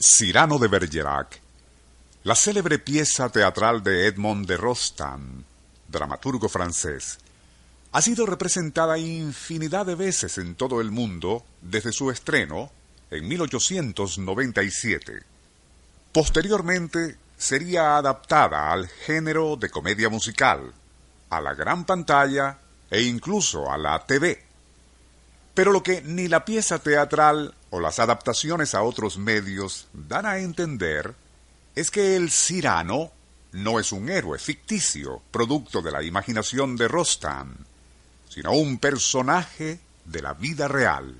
Cyrano de Bergerac, la célebre pieza teatral de Edmond de Rostand, dramaturgo francés, ha sido representada infinidad de veces en todo el mundo desde su estreno en 1897. Posteriormente sería adaptada al género de comedia musical, a la gran pantalla e incluso a la TV. Pero lo que ni la pieza teatral o las adaptaciones a otros medios dan a entender es que el Cirano no es un héroe ficticio, producto de la imaginación de Rostand, sino un personaje de la vida real.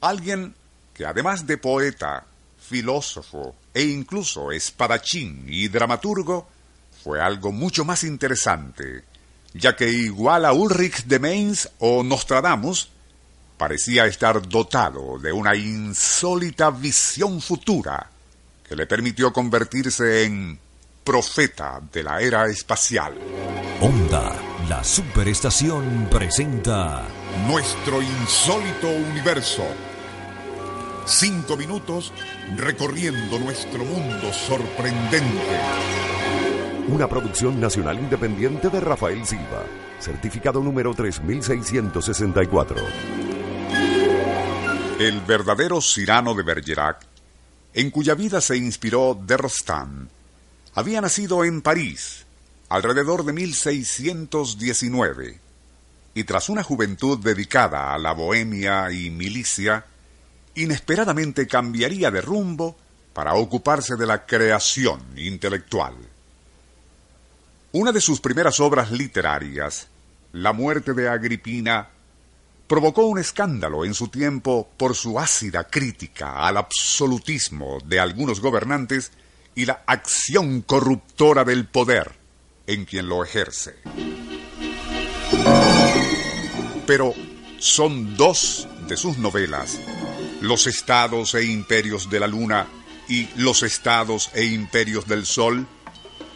Alguien que además de poeta, filósofo e incluso espadachín y dramaturgo, fue algo mucho más interesante, ya que igual a Ulrich de Mainz o Nostradamus, parecía estar dotado de una insólita visión futura que le permitió convertirse en profeta de la era espacial. Onda, la superestación presenta Nuestro insólito universo. Cinco minutos recorriendo nuestro mundo sorprendente. Una producción nacional independiente de Rafael Silva. Certificado número 3664. El verdadero Cyrano de Bergerac, en cuya vida se inspiró de había nacido en París alrededor de 1619 y tras una juventud dedicada a la bohemia y milicia, inesperadamente cambiaría de rumbo para ocuparse de la creación intelectual. Una de sus primeras obras literarias, La muerte de Agripina, provocó un escándalo en su tiempo por su ácida crítica al absolutismo de algunos gobernantes y la acción corruptora del poder en quien lo ejerce. Pero son dos de sus novelas, Los estados e imperios de la luna y Los estados e imperios del sol,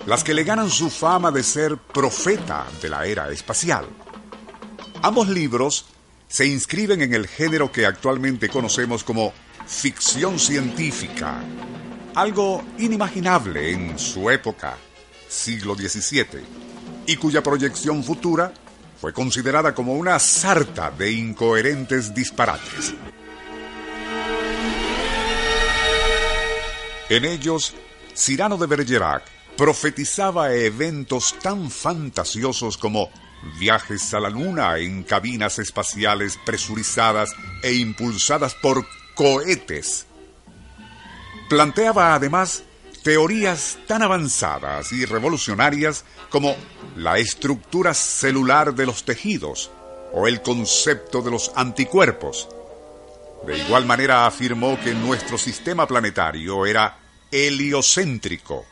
las que le ganan su fama de ser profeta de la era espacial. Ambos libros se inscriben en el género que actualmente conocemos como ficción científica, algo inimaginable en su época, siglo XVII, y cuya proyección futura fue considerada como una sarta de incoherentes disparates. En ellos, Cyrano de Bergerac profetizaba eventos tan fantasiosos como viajes a la Luna en cabinas espaciales presurizadas e impulsadas por cohetes. Planteaba además teorías tan avanzadas y revolucionarias como la estructura celular de los tejidos o el concepto de los anticuerpos. De igual manera afirmó que nuestro sistema planetario era heliocéntrico.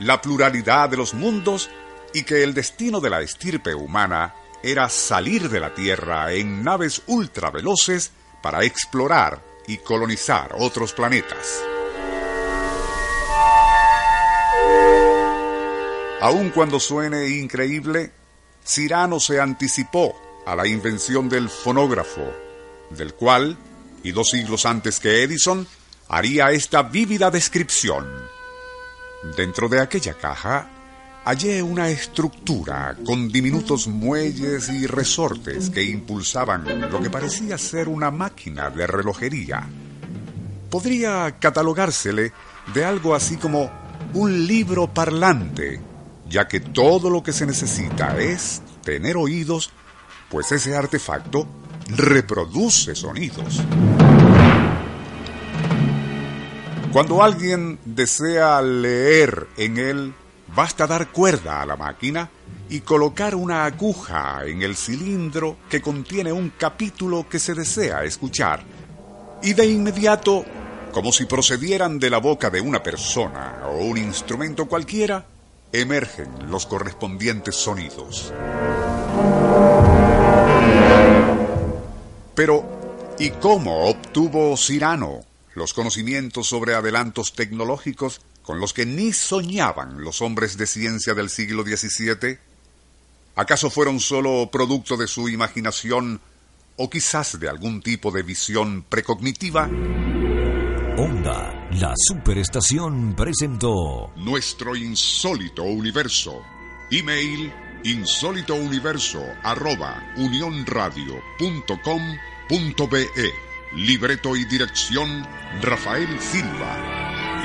La pluralidad de los mundos y que el destino de la estirpe humana era salir de la Tierra en naves ultraveloces para explorar y colonizar otros planetas. Aun cuando suene increíble, Cyrano se anticipó a la invención del fonógrafo, del cual, y dos siglos antes que Edison, haría esta vívida descripción. Dentro de aquella caja hallé una estructura con diminutos muelles y resortes que impulsaban lo que parecía ser una máquina de relojería. Podría catalogársele de algo así como un libro parlante, ya que todo lo que se necesita es tener oídos, pues ese artefacto reproduce sonidos. Cuando alguien desea leer en él, Basta dar cuerda a la máquina y colocar una aguja en el cilindro que contiene un capítulo que se desea escuchar. Y de inmediato, como si procedieran de la boca de una persona o un instrumento cualquiera, emergen los correspondientes sonidos. Pero, ¿y cómo obtuvo Cyrano los conocimientos sobre adelantos tecnológicos con los que ni soñaban los hombres de ciencia del siglo XVII? ¿Acaso fueron sólo producto de su imaginación o quizás de algún tipo de visión precognitiva? Onda, la superestación presentó Nuestro insólito universo. Email insólitouniverso.unionradio.com.be Libreto y dirección Rafael Silva.